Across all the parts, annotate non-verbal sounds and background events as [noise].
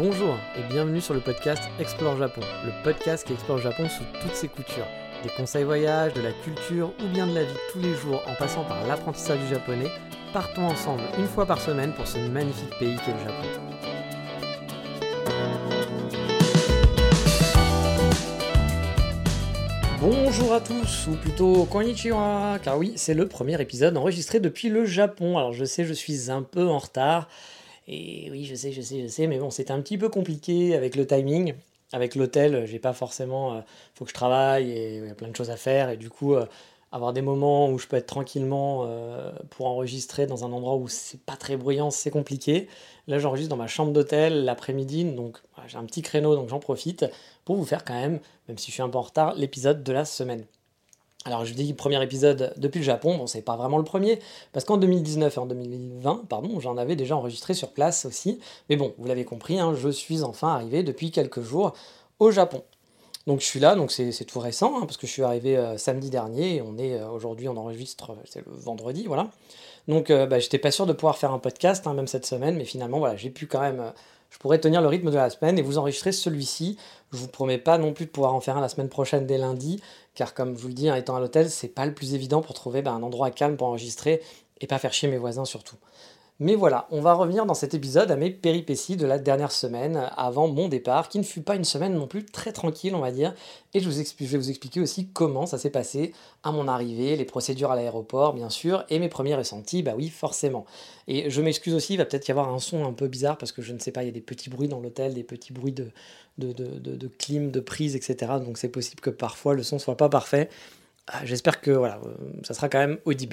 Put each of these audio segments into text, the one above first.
Bonjour et bienvenue sur le podcast Explore Japon, le podcast qui explore Japon sous toutes ses coutures. Des conseils voyage, de la culture ou bien de la vie tous les jours en passant par l'apprentissage du japonais, partons ensemble une fois par semaine pour ce magnifique pays qu'est le Japon. Bonjour à tous, ou plutôt konnichiwa, car oui, c'est le premier épisode enregistré depuis le Japon. Alors je sais, je suis un peu en retard, et oui, je sais, je sais, je sais, mais bon, c'était un petit peu compliqué avec le timing. Avec l'hôtel, j'ai pas forcément. Il faut que je travaille et il y a plein de choses à faire, et du coup, euh, avoir des moments où je peux être tranquillement euh, pour enregistrer dans un endroit où c'est pas très bruyant, c'est compliqué. Là, j'enregistre dans ma chambre d'hôtel l'après-midi, donc j'ai un petit créneau, donc j'en profite pour vous faire quand même, même si je suis un peu en retard, l'épisode de la semaine. Alors je dis premier épisode depuis le Japon, bon c'est pas vraiment le premier, parce qu'en 2019 et en 2020, pardon, j'en avais déjà enregistré sur place aussi, mais bon, vous l'avez compris, hein, je suis enfin arrivé depuis quelques jours au Japon. Donc je suis là, donc c'est tout récent, hein, parce que je suis arrivé euh, samedi dernier, et on est euh, aujourd'hui, on enregistre, c'est le vendredi, voilà. Donc euh, bah, j'étais pas sûr de pouvoir faire un podcast, hein, même cette semaine, mais finalement voilà, j'ai pu quand même, je pourrais tenir le rythme de la semaine et vous enregistrer celui-ci. Je vous promets pas non plus de pouvoir en faire un la semaine prochaine dès lundi, car comme je vous le dis, en étant à l'hôtel, c'est pas le plus évident pour trouver bah, un endroit calme pour enregistrer et pas faire chier mes voisins surtout. Mais voilà, on va revenir dans cet épisode à mes péripéties de la dernière semaine avant mon départ, qui ne fut pas une semaine non plus très tranquille, on va dire. Et je, vous je vais vous expliquer aussi comment ça s'est passé à mon arrivée, les procédures à l'aéroport, bien sûr, et mes premiers ressentis, bah oui, forcément. Et je m'excuse aussi, il va peut-être y avoir un son un peu bizarre parce que je ne sais pas, il y a des petits bruits dans l'hôtel, des petits bruits de, de, de, de clim, de prise, etc. Donc c'est possible que parfois le son soit pas parfait. Ah, j'espère que voilà, euh, ça sera quand même audible.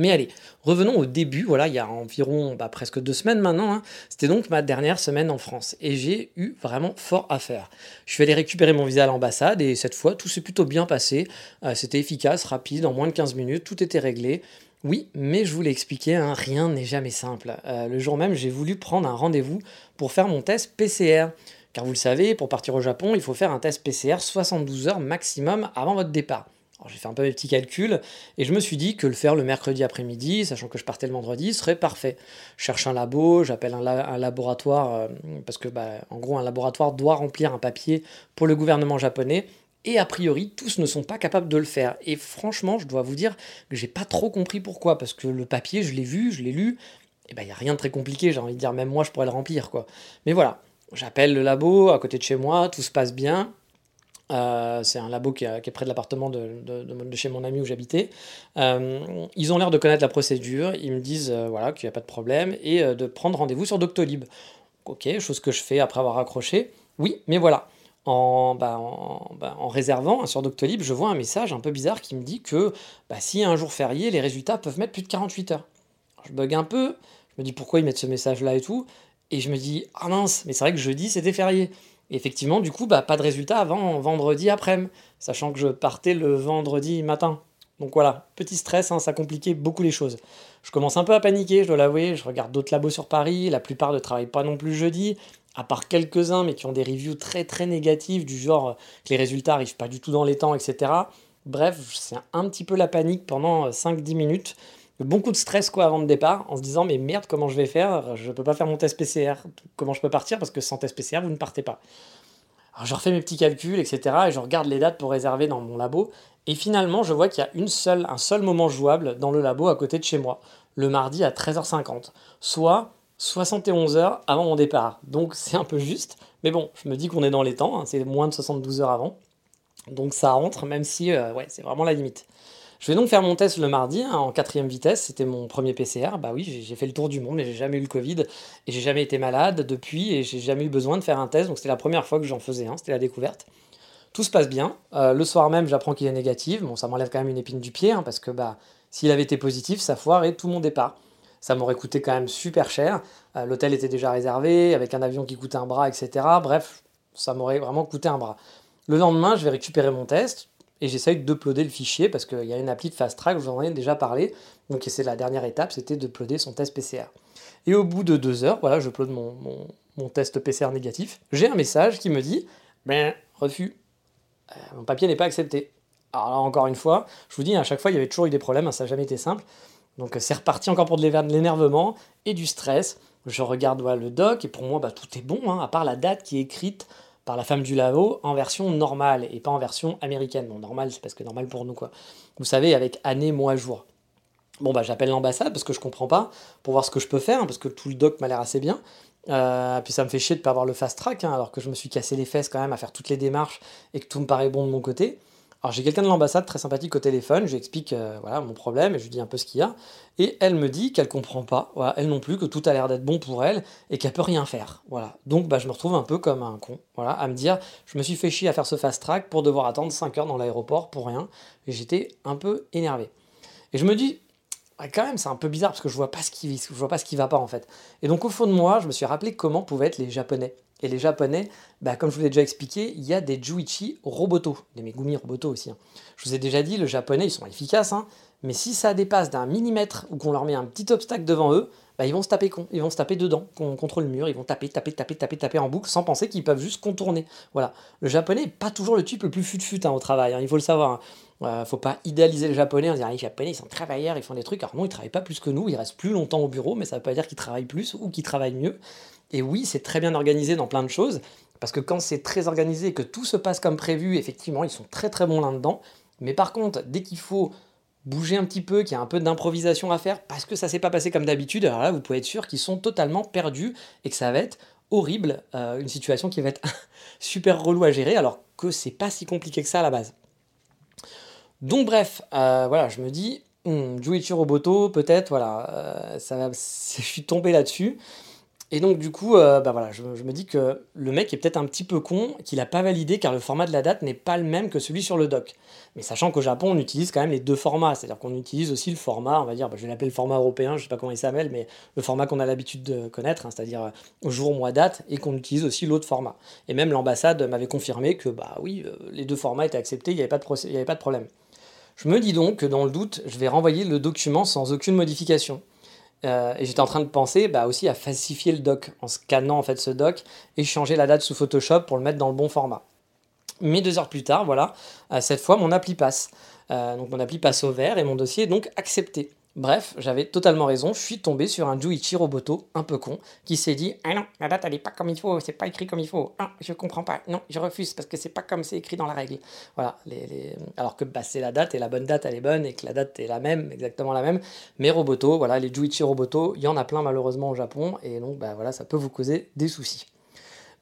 Mais allez, revenons au début, voilà, il y a environ bah, presque deux semaines maintenant, hein. c'était donc ma dernière semaine en France, et j'ai eu vraiment fort à faire. Je suis allé récupérer mon visa à l'ambassade, et cette fois, tout s'est plutôt bien passé, Euh, c'était efficace, rapide, en moins de 15 minutes, tout était réglé. Oui, mais je vous l'ai expliqué, hein, rien n'est jamais simple. Euh, le jour même, j'ai voulu prendre un rendez-vous pour faire mon test PCR. Car vous le savez, pour partir au Japon, il faut faire un test PCR 72 heures maximum avant votre départ. J'ai fait un peu mes petits calculs et je me suis dit que le faire le mercredi après-midi, sachant que je partais le vendredi, serait parfait. Je cherche un labo, j'appelle un, la- un laboratoire, euh, parce que bah, en gros un laboratoire doit remplir un papier pour le gouvernement japonais. Et a priori, tous ne sont pas capables de le faire. Et franchement, je dois vous dire que j'ai pas trop compris pourquoi, parce que le papier, je l'ai vu, je l'ai lu, et ben il n'y a rien de très compliqué, j'ai envie de dire, même moi je pourrais le remplir, quoi. Mais voilà, j'appelle le labo à côté de chez moi, tout se passe bien. Euh, c'est un labo qui, est- près de l'appartement de, chez mon ami où j'habitais. Euh, ils ont l'air de connaître la procédure. Ils me disent euh, voilà, qu'il n'y a pas de problème et de prendre rendez-vous sur Doctolib. Ok, chose que je fais après avoir accroché. Oui, mais voilà. En, bah, bah, réservant hein, sur Doctolib, je vois un message un peu bizarre qui me dit que bah, un jour férié, les résultats peuvent mettre plus de 48 heures. Je bug un peu. Je me dis pourquoi ils mettent ce message-là et tout? Et je me dis ah mince, mais c'est vrai que jeudi c'était férié. Effectivement, du coup, bah, pas de résultat avant vendredi après-midi, sachant que je partais le vendredi matin. Donc voilà, petit stress, hein, ça compliquait beaucoup les choses. Je commence un peu à paniquer, je dois l'avouer. Je regarde d'autres labos sur Paris, la plupart ne travaillent pas non plus jeudi, à part quelques-uns, mais qui ont des reviews très très négatives, du genre euh, que les résultats arrivent pas du tout dans les temps, etc. Bref, c'est un petit peu la panique pendant euh, 5-10 minutes. Beaucoup de stress quoi avant le départ, en se disant mais merde, comment je vais faire? Je peux pas faire mon test PCR. Comment je peux partir? Parce que sans test PCR, vous ne partez pas. Alors je refais mes petits calculs, etc. Et je regarde les dates pour réserver dans mon labo. Et finalement, je vois qu'il y a une seule, un seul moment jouable dans le labo à côté de chez moi, le mardi à 13h50, soit 71 heures avant mon départ. Donc c'est un peu juste, mais bon, je me dis qu'on est dans les temps, hein, c'est moins de 72 heures avant. Donc ça rentre, même si euh, c'est vraiment la limite. Je vais donc faire mon test le mardi hein, en quatrième vitesse. C'était mon premier PCR. Bah oui, j'ai fait le tour du monde, mais j'ai jamais eu le Covid et j'ai jamais été malade depuis et j'ai jamais eu besoin de faire un test. Donc c'était la première fois que j'en faisais un. C'était la découverte. Tout se passe bien. Euh, le soir même, j'apprends qu'il est négatif. Bon, ça m'enlève quand même une épine du pied, hein, parce que bah, s'il avait été positif, ça foirait tout mon départ. Ça m'aurait coûté quand même super cher. Euh, l'hôtel était déjà réservé, avec un avion qui coûtait un bras, etc. Bref, ça m'aurait vraiment coûté un bras. Le lendemain, je vais récupérer mon test et j'essaye d'uploader le fichier parce qu'il y a une appli de fast track, vous en ai déjà parlé. Donc c'est la dernière étape, c'était d'uploader son test PCR. Et au bout de deux heures, voilà, je mon, mon, test PCR négatif. J'ai un message qui me dit ben, refus. Euh, mon papier n'est pas accepté. Alors encore une fois, je vous dis, à chaque fois, il y avait toujours eu des problèmes, hein, ça n'a jamais été simple. Donc c'est reparti encore pour de l'énervement et du stress. Je regarde le doc et pour moi, bah, tout est bon, hein, à part la date qui est écrite par la femme du lavo en version normale et pas en version américaine. Bon, normal, c'est parce que normal pour nous, quoi. Vous savez, avec année, mois, jour. Bon, bah, j'appelle l'ambassade parce que je comprends pas, pour voir ce que je peux faire, parce que tout le doc m'a l'air assez bien. Euh, puis ça me fait chier de pas avoir le fast track, hein, alors que je me suis cassé les fesses quand même à faire toutes les démarches et que tout me paraît bon de mon côté. Alors j'ai quelqu'un de l'ambassade très sympathique au téléphone, je lui explique euh, voilà, mon problème et je lui dis un peu ce qu'il y a. Et elle me dit qu'elle comprend pas, elle non plus, que tout a l'air d'être bon pour elle et qu'elle peut rien faire. Voilà. Donc bah, je me retrouve un peu comme un con, voilà, à me dire je me suis fait chier à faire ce fast track pour devoir attendre 5 heures dans l'aéroport pour rien. Et j'étais un peu énervé. Et je me dis, quand même, c'est un peu bizarre parce que je vois pas ce qui, je vois pas ce qui va pas en fait. Et donc au fond de moi, je me suis rappelé comment pouvaient être les Japonais. Et les Japonais, bah, comme je vous l'ai déjà expliqué, il y a des Juichi Roboto, des Megumi Roboto aussi. Hein. Je vous ai déjà dit, le Japonais, ils sont efficaces, hein, mais si ça dépasse d'un millimètre ou qu'on leur met un petit obstacle devant eux, bah, ils vont se taper con, ils vont se taper dedans, contre le mur, ils vont taper, taper, taper, taper, taper en boucle sans penser qu'ils peuvent juste contourner. Voilà. Le japonais n'est pas toujours le type le plus fut-fut hein, au travail, il faut le savoir. Euh, faut pas idéaliser le japonais en disant les japonais ils sont travailleurs, ils font des trucs. Alors non, ils travaillent pas plus que nous, ils restent plus longtemps au bureau, mais ça veut pas dire qu'ils travaillent plus ou qu'ils travaillent mieux. Et oui, c'est très bien organisé dans plein de choses, parce que quand c'est très organisé et que tout se passe comme prévu, effectivement, ils sont très très bons là-dedans. Mais par contre, dès qu'il faut bouger un petit peu, qu'il y a un peu d'improvisation à faire, parce que ça s'est pas passé comme d'habitude, alors là, vous pouvez être sûr qu'ils sont totalement perdus et que ça va être horrible, euh, une situation qui va être [laughs] super relou à gérer, alors que c'est pas si compliqué que ça à la base. Donc bref, euh, voilà, je me dis, hmm, Juichi Roboto, peut-être, voilà, euh, ça [laughs] je suis tombé là-dessus. Et donc du coup, euh, bah voilà, je, me dis que le mec est peut-être un petit peu con, qu'il n'a pas validé car le format de la date n'est pas le même que celui sur le doc. Mais sachant qu'au Japon, on utilise quand même les deux formats, c'est-à-dire qu'on utilise aussi le format, on va dire, bah, je vais l'appeler le format européen, je sais pas comment il s'appelle, mais le format qu'on a l'habitude de connaître, hein, c'est-à-dire euh, jour, mois, date, et qu'on utilise aussi l'autre format. Et même l'ambassade m'avait confirmé que bah oui, euh, les deux formats étaient acceptés, il n'y avait pas de problème. Je me dis donc que dans le doute, je vais renvoyer le document sans aucune modification. Euh, et j'étais en train de penser bah, aussi à falsifier le doc en scannant en fait ce doc et changer la date sous Photoshop pour le mettre dans le bon format. Mais deux heures plus tard, voilà, euh, cette fois mon appli passe. Euh, donc mon appli passe au vert et mon dossier est donc accepté. Bref, j'avais totalement raison, je suis tombé sur un Juichi Roboto un peu con qui s'est dit Ah non, la date elle est pas comme il faut, c'est pas écrit comme il faut, ah, je comprends pas, non, je refuse parce que c'est pas comme c'est écrit dans la règle. Voilà, alors que bah, c'est la date et la bonne date elle est bonne et que la date est la même, exactement la même. Mais Roboto, voilà, les Juichi Roboto, il y en a plein malheureusement au Japon et donc bah, voilà, ça peut vous causer des soucis.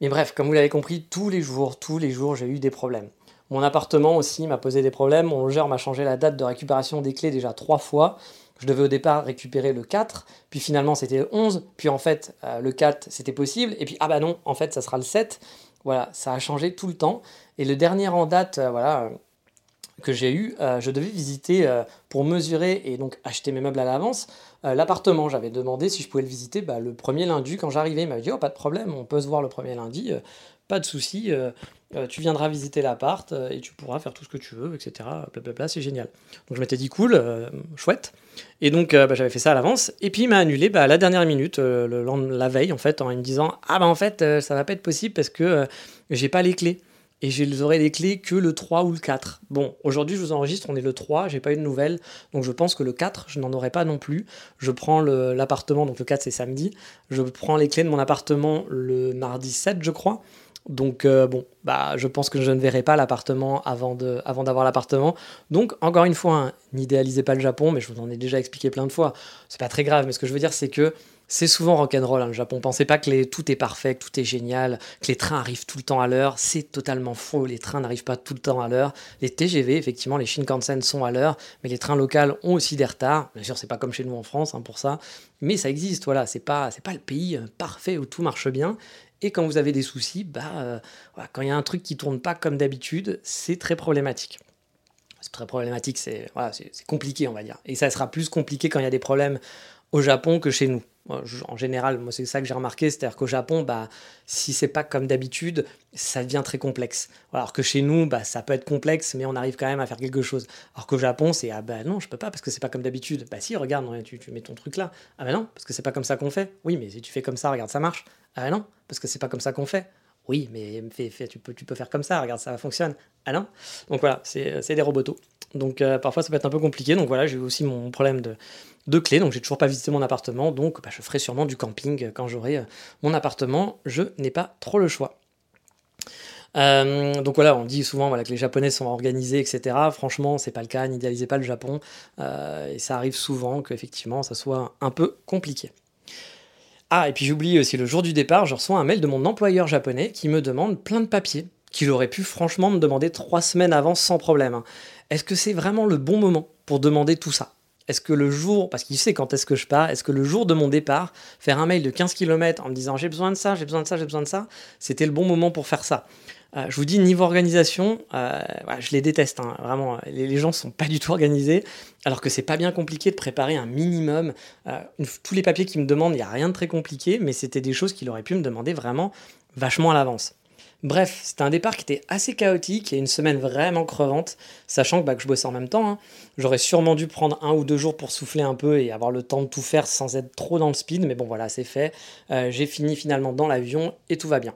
Mais bref, comme vous l'avez compris, tous les jours, tous les jours, j'ai eu des problèmes. Mon appartement aussi m'a posé des problèmes. Mon logeur m'a changé la date de récupération des clés déjà trois fois. Je devais au départ récupérer le 4, puis finalement c'était le 11, puis en fait euh, le 4 c'était possible, et puis ah bah non, en fait ça sera le 7. Voilà, ça a changé tout le temps. Et le dernier en date, euh, voilà, euh, que j'ai eu, je devais visiter pour mesurer et donc acheter mes meubles à l'avance l'appartement. J'avais demandé si je pouvais le visiter bah, le premier lundi quand j'arrivais. Il m'a dit oh pas de problème, on peut se voir le premier lundi, pas de souci. Euh, tu viendras visiter l'appart euh, et tu pourras faire tout ce que tu veux, etc. Blablabla, c'est génial. Donc je m'étais dit cool, euh, chouette. Et donc bah, j'avais fait ça à l'avance. Et puis il m'a annulé bah, à la dernière minute, le, la veille en fait, en me disant ah bah en fait ça va pas être possible parce que j'ai pas les clés. Et j'aurai les clés que le 3 ou le 4. Bon, aujourd'hui je vous enregistre, on est le 3, j'ai pas eu de nouvelles, donc je pense que le 4, je n'en aurai pas non plus. Je prends l'appartement, donc le 4 c'est samedi, je prends les clés de mon appartement le mardi 7 je crois. Donc euh, bon, bah, je pense que je ne verrai pas l'appartement avant, de, avant d'avoir l'appartement. Donc encore une fois, hein, n'idéalisez pas le Japon, mais je vous en ai déjà expliqué plein de fois. C'est pas très grave, mais ce que je veux dire, c'est que c'est souvent rock'n'roll hein, le Japon. Pensez pas que tout est parfait, que tout est génial, que les trains arrivent tout le temps à l'heure. C'est totalement faux. Les trains n'arrivent pas tout le temps à l'heure. Les TGV, effectivement, les Shinkansen sont à l'heure, mais les trains locaux ont aussi des retards. Bien sûr, c'est pas comme chez nous en France hein, pour ça, mais ça existe. Voilà, c'est pas c'est pas le pays euh, parfait où tout marche bien. Et quand vous avez des soucis, bah, quand il y a un truc qui tourne pas comme d'habitude, c'est très problématique. C'est très problématique, c'est compliqué, on va dire. Et ça sera plus compliqué quand il y a des problèmes au Japon que chez nous en général, moi c'est ça que j'ai remarqué, c'est-à-dire qu'au Japon, bah, si c'est pas comme d'habitude, ça devient très complexe. Alors que chez nous, bah, ça peut être complexe, mais on arrive quand même à faire quelque chose. Alors qu'au Japon, c'est ah bah non, je peux pas parce que c'est pas comme d'habitude. Bah si, regarde, tu, mets ton truc là. Ah bah non, parce que c'est pas comme ça qu'on fait. Oui, mais si tu fais comme ça, regarde, ça marche. Ah bah non, parce que c'est pas comme ça qu'on fait. Oui, mais tu, peux, faire comme ça, regarde, ça fonctionne. Ah non Donc voilà, c'est des robots. Donc euh, parfois ça peut être un peu compliqué. Donc voilà, j'ai aussi mon problème de, de clés, donc j'ai toujours pas visité mon appartement, donc bah, je ferai sûrement du camping quand j'aurai euh, mon appartement, je n'ai pas trop le choix. Euh, donc voilà, on dit souvent que les Japonais sont organisés, etc. Franchement, c'est pas le cas, n'idéalisez pas le Japon, euh, et ça arrive souvent qu'effectivement ça soit un peu compliqué. Ah, et puis j'oublie aussi le jour du départ, je reçois un mail de mon employeur japonais qui me demande plein de papiers qu'il aurait pu franchement me demander trois semaines avant sans problème. Hein. Est-ce que c'est vraiment le bon moment pour demander tout ça? Est-ce que le jour, parce qu'il sait quand est-ce que je pars, est-ce que le jour de mon départ, faire un mail de 15 km en me disant j'ai besoin de ça, j'ai besoin de ça, j'ai besoin de ça, c'était le bon moment pour faire ça euh, je vous dis, niveau organisation, euh, je les déteste, hein, vraiment. Les, gens sont pas du tout organisés, alors que c'est pas bien compliqué de préparer un minimum. Euh, tous les papiers qu'ils me demandent, il n'y a rien de très compliqué, mais c'était des choses qu'il aurait pu me demander vraiment vachement à l'avance. Bref, c'était un départ qui était assez chaotique et une semaine vraiment crevante, sachant que, bah, je bossais en même temps. Hein. J'aurais sûrement dû prendre un ou deux jours pour souffler un peu et avoir le temps de tout faire sans être trop dans le speed, mais bon voilà, c'est fait. Euh, j'ai fini finalement dans l'avion et tout va bien.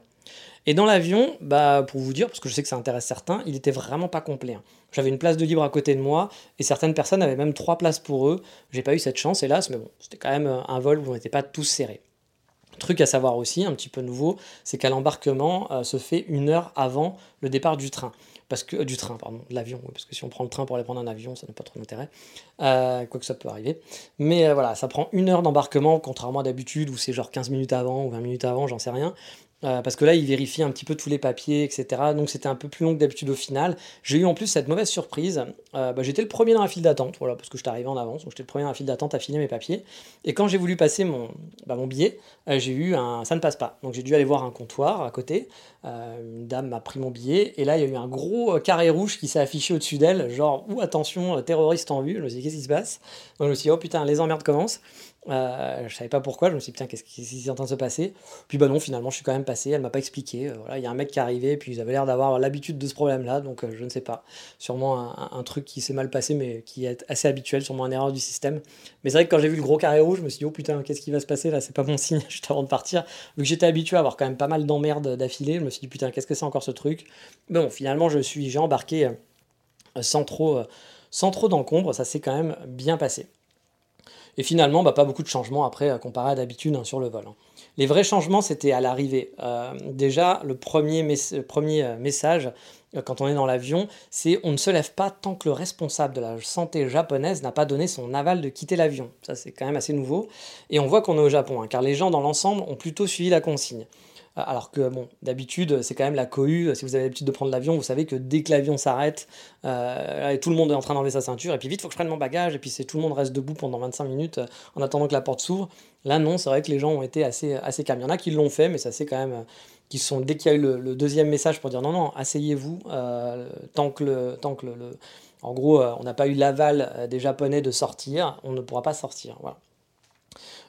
Et dans l'avion, bah, pour vous dire, parce que je sais que ça intéresse certains, il était vraiment pas complet. Hein. J'avais une place de libre à côté de moi et certaines personnes avaient même trois places pour eux. J'ai pas eu cette chance, hélas, mais bon, c'était quand même un vol où on n'était pas tous serrés. Truc à savoir aussi, un petit peu nouveau, c'est qu'à l'embarquement euh, se fait une heure avant le départ du train. Parce que, euh, du train, pardon, de l'avion, parce que si on prend le train pour aller prendre un avion, ça n'a pas trop d'intérêt. Euh, quoi que ça peut arriver. Mais voilà, ça prend une heure d'embarquement, contrairement à d'habitude où c'est genre 15 minutes avant ou 20 minutes avant, j'en sais rien. Euh, parce que là, il vérifie un petit peu tous les papiers, etc. Donc c'était un peu plus long que d'habitude au final. J'ai eu en plus cette mauvaise surprise. Euh, bah, j'étais le premier dans la file d'attente, voilà, parce que j'étais arrivé en avance. Donc j'étais le premier dans la file d'attente à filer mes papiers. Et quand j'ai voulu passer mon, bah, billet, euh, j'ai eu un ça ne passe pas. Donc j'ai dû aller voir un comptoir à côté. une dame m'a pris mon billet. Et là, il y a eu un gros carré rouge qui s'est affiché au-dessus d'elle, genre, ou attention, terroriste en vue. Je me suis dit, qu'est-ce qui se passe? Donc je me suis dit, oh putain, les emmerdes commencent. Euh, je savais pas pourquoi, je me suis dit, putain, qu'est-ce qui est en train de se passer? Puis bah non, finalement, je suis quand même passé, elle m'a pas expliqué. Euh, voilà, il y a un mec qui est arrivé, puis ils avaient l'air d'avoir l'habitude de ce problème-là, donc euh, je ne sais pas. Sûrement un, truc qui s'est mal passé, mais qui est assez habituel, sûrement une erreur du système. Mais c'est vrai que quand j'ai vu le gros carré rouge, je me suis dit, oh putain, qu'est-ce qui va se passer là C'est pas bon [laughs] signe, juste avant de partir. Vu que j'étais habitué à avoir quand même pas mal d'emmerdes d'affilée, je me suis dit, putain, qu'est-ce que c'est encore ce truc? Bon, finalement, je suis, j'ai embarqué sans trop, sans trop d'encombre, ça s'est quand même bien passé. Et finalement, bah, pas beaucoup de changements après, euh, comparé à d'habitude hein, sur le vol. Hein. Les vrais changements, c'était à l'arrivée. Euh, déjà, le premier, euh, message, quand on est dans l'avion, c'est on ne se lève pas tant que le responsable de la santé japonaise n'a pas donné son aval de quitter l'avion. Ça, c'est quand même assez nouveau. Et on voit qu'on est au Japon, hein, car les gens dans l'ensemble ont plutôt suivi la consigne. Euh, alors que, bon, d'habitude, c'est quand même la cohue. Si vous avez l'habitude de prendre l'avion, vous savez que dès que l'avion s'arrête, euh, tout le monde est en train d'enlever sa ceinture, et puis vite, faut que je prenne mon bagage, et puis c'est tout le monde reste debout pendant 25 minutes euh, en attendant que la porte s'ouvre. Là, non, c'est vrai que les gens ont été assez, assez calmes. Il y en a qui l'ont fait, mais ça c'est quand même. qui sont, dès qu'il y a eu le, deuxième message pour dire non, non, asseyez-vous, tant que le. Tant que le, en gros, on n'a pas eu l'aval des Japonais de sortir, on ne pourra pas sortir. Voilà.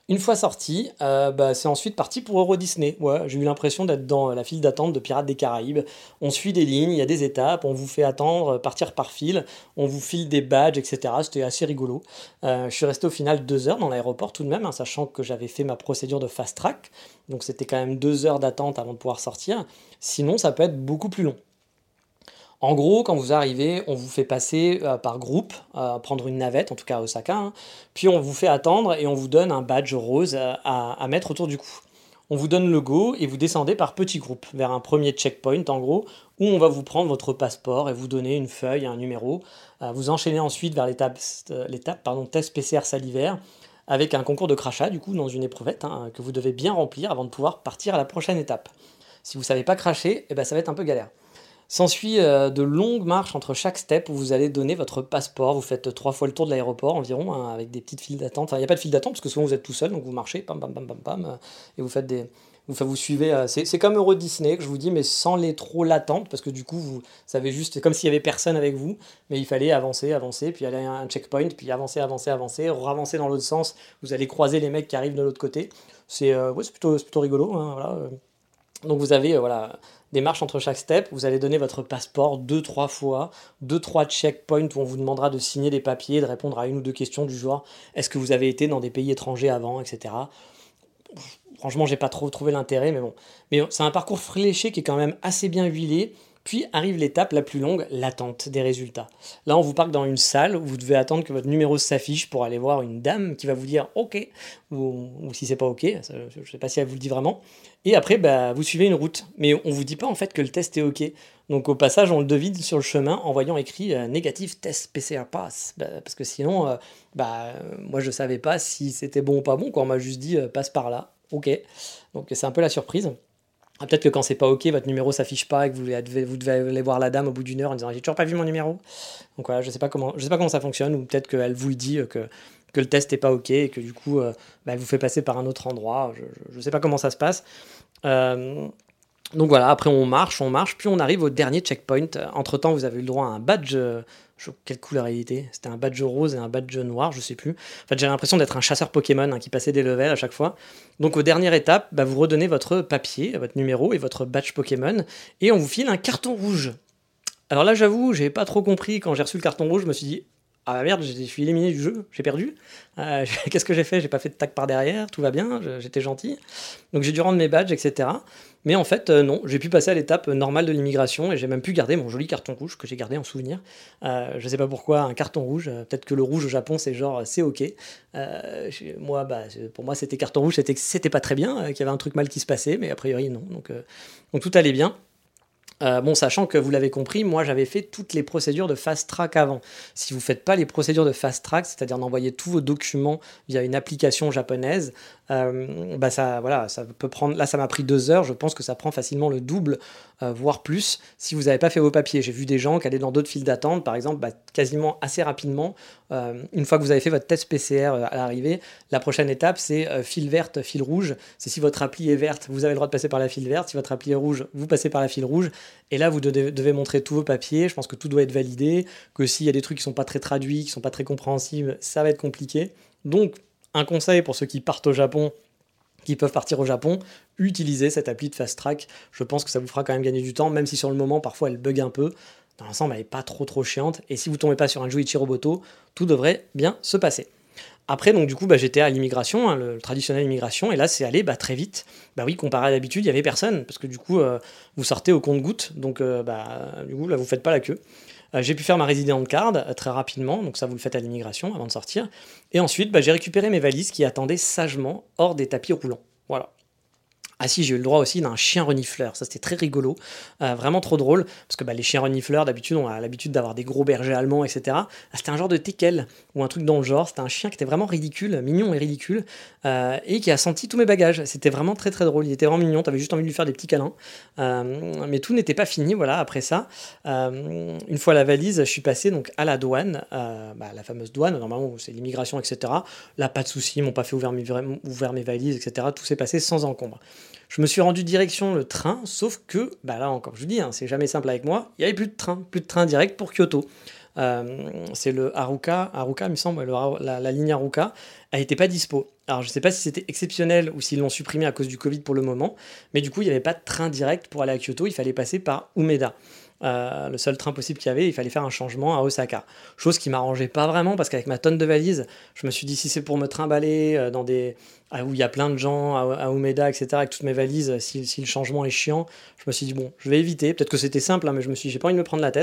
Une fois sorti, euh, bah, c'est ensuite parti pour Euro Disney. J'ai eu l'impression d'être dans la file d'attente de Pirates des Caraïbes. On suit des lignes, il y a des étapes, on vous fait attendre, partir par file, on vous file des badges, etc. C'était assez rigolo. Euh, je suis resté au final deux heures dans l'aéroport tout de même, hein, sachant que j'avais fait ma procédure de fast track. Donc c'était quand même deux heures d'attente avant de pouvoir sortir. Sinon, ça peut être beaucoup plus long. En gros, quand vous arrivez, on vous fait passer euh, par groupe, euh, prendre une navette, en tout cas à Osaka, hein. puis on vous fait attendre et on vous donne un badge rose euh, à, mettre autour du cou. On vous donne le go et vous descendez par petits groupes vers un premier checkpoint en gros, où on va vous prendre votre passeport et vous donner une feuille, un numéro. vous enchaînez ensuite vers l'étape, test PCR salivaire avec un concours de crachat du coup dans une éprouvette hein, que vous devez bien remplir avant de pouvoir partir à la prochaine étape. Si vous ne savez pas cracher, eh ben, ça va être un peu galère. S'ensuit euh, de longues marches entre chaque step où vous allez donner votre passeport. Vous faites trois fois le tour de l'aéroport environ, hein, avec des petites files d'attente. Enfin, il n'y a pas de file d'attente parce que souvent vous êtes tout seul, donc vous marchez, pam, pam, pam, pam, pam, euh, et vous faites des, Enfin, vous suivez, euh, c'est comme Euro Disney que je vous dis, mais sans les trop l'attente, parce que du coup, vous savez juste, c'est comme s'il y avait personne avec vous, mais il fallait avancer, avancer, puis aller à un checkpoint, puis avancer, avancer, avancer, avancer dans l'autre sens. Vous allez croiser les mecs qui arrivent de l'autre côté. C'est ouais, plutôt, plutôt rigolo. Hein, voilà. Donc vous avez voilà, des marches entre chaque step. Vous allez donner votre passeport deux, trois fois, deux, trois checkpoints où on vous demandera de signer des papiers, de répondre à une ou deux questions du genre est-ce que vous avez été dans des pays étrangers avant, etc. Franchement, j'ai pas trop trouvé l'intérêt, mais bon. Mais c'est un parcours fléché qui est quand même assez bien huilé. Puis arrive l'étape la plus longue, l'attente des résultats. Là, on vous parque dans une salle où vous devez attendre que votre numéro s'affiche pour aller voir une dame qui va vous dire OK, ou, si c'est pas OK, je ne sais pas si elle vous le dit vraiment. Et après, bah, vous suivez une route. Mais on vous dit pas en fait que le test est OK. Donc au passage, on le devine sur le chemin en voyant écrit euh, négatif test PCR pass. Bah, parce que sinon, euh, bah, moi je savais pas si c'était bon ou pas bon. Quoi. On m'a juste dit euh, passe par là. OK. Donc c'est un peu la surprise. Ah, peut-être que quand c'est pas OK, votre numéro s'affiche pas et que vous devez, vous devez aller voir la dame au bout d'une heure en disant j'ai toujours pas vu mon numéro. Donc voilà, je sais pas comment, je sais pas comment ça fonctionne ou peut-être qu'elle vous le dit euh, que, que le test n'est pas OK et que du coup euh, bah, elle vous fait passer par un autre endroit. Je, ne sais pas comment ça se passe. Euh, donc voilà, après on marche, on marche, puis on arrive au dernier checkpoint. Entre temps, vous avez eu le droit à un badge quelle couleur il était C'était un badge rose et un badge noir, je sais plus. En fait, j'ai l'impression d'être un chasseur Pokémon hein, qui passait des levels à chaque fois. Donc, aux dernières étapes, bah, vous redonnez votre papier, votre numéro et votre badge Pokémon, et on vous file un carton rouge. Alors là, j'avoue, j'ai pas trop compris quand j'ai reçu le carton rouge. Je me suis dit, ah merde, je suis éliminé du jeu, j'ai perdu. Euh, [laughs] qu'est-ce que j'ai fait? J'ai pas fait de tac par derrière, tout va bien, j'étais gentil. Donc j'ai dû rendre mes badges, etc. Mais en fait, euh, non, j'ai pu passer à l'étape normale de l'immigration et j'ai même pu garder mon joli carton rouge que j'ai gardé en souvenir. Euh, je sais pas pourquoi un carton rouge, peut-être que le rouge au Japon c'est genre c'est ok. moi, bah, pour moi c'était carton rouge, c'était pas très bien, qu'il y avait un truc mal qui se passait, mais a priori non. Donc tout allait bien. Euh, bon, sachant que vous l'avez compris, moi j'avais fait toutes les procédures de fast track avant. Si vous ne faites pas les procédures de fast track, c'est-à-dire d'envoyer tous vos documents via une application japonaise, euh, bah ça, voilà, ça peut prendre. Là, ça m'a pris deux heures. Je pense que ça prend facilement le double, euh, voire plus, si vous n'avez pas fait vos papiers. J'ai vu des gens qui allaient dans d'autres files d'attente, par exemple, bah, quasiment assez rapidement. Euh, une fois que vous avez fait votre test PCR à l'arrivée, la prochaine étape, c'est file verte, file rouge. C'est si votre appli est verte, vous avez le droit de passer par la file verte. Si votre appli est rouge, vous passez par la file rouge. Et là, vous devez, montrer tous vos papiers. Je pense que tout doit être validé. Que s'il y a des trucs qui sont pas très traduits, qui sont pas très compréhensibles, ça va être compliqué. Donc, un conseil pour ceux qui partent au Japon, qui peuvent partir au Japon, utilisez cette appli de Fast Track. Je pense que ça vous fera quand même gagner du temps, même si sur le moment, parfois, elle bug un peu. Dans l'ensemble, elle n'est pas trop trop chiante. Et si vous tombez pas sur un Juichi Roboto, tout devrait bien se passer. Après, donc du coup, bah, j'étais à l'immigration, hein, le, traditionnel immigration, et là, c'est allé bah, très vite. Bah oui, comparé à d'habitude, il n'y avait personne, parce que du coup, euh, vous sortez au compte-goutte, donc euh, bah, du coup, là, vous faites pas la queue. Euh, j'ai pu faire ma résidence card euh, très rapidement, donc ça vous le faites à l'immigration avant de sortir. Et ensuite, bah, j'ai récupéré mes valises qui attendaient sagement hors des tapis roulants. Voilà. Ah si, j'ai eu le droit aussi d'un chien renifleur, ça c'était très rigolo, euh, vraiment trop drôle, parce que bah, les chiens renifleurs, d'habitude, on a l'habitude d'avoir des gros bergers allemands, etc. Ah, c'était un genre de teckel, ou un truc dans le genre, c'était un chien qui était vraiment ridicule, mignon et ridicule, euh, et qui a senti tous mes bagages, c'était vraiment très très drôle, il était vraiment mignon, t'avais juste envie de lui faire des petits câlins, euh, mais tout n'était pas fini, voilà, après ça, une fois la valise, je suis passé donc à la douane, bah, la fameuse douane, normalement c'est l'immigration, etc. Là, pas de soucis, ils m'ont pas fait ouvrir mes, valises, etc. Tout s'est passé sans encombre. Je me suis rendu direction le train, sauf que, bah là encore, je vous dis, hein, c'est jamais simple avec moi, il n'y avait plus de train, plus de train direct pour Kyoto. Euh, c'est le Haruka, Haruka, il me semble, la, ligne Haruka, elle n'était pas dispo. Alors je ne sais pas si c'était exceptionnel ou s'ils l'ont supprimé à cause du Covid pour le moment, mais du coup il n'y avait pas de train direct pour aller à Kyoto, il fallait passer par Umeda. Euh, le seul train possible qu'il y avait, il fallait faire un changement à Osaka. Chose qui m'arrangeait pas vraiment parce qu'avec ma tonne de valises, je me suis dit si c'est pour me trimballer euh, dans des ah, où il y a plein de gens à, Umeda, etc. avec toutes mes valises, si, le changement est chiant, je me suis dit bon, je vais éviter. Peut-être que c'était simple, hein, mais je me suis, j'ai pas envie de me prendre la tête.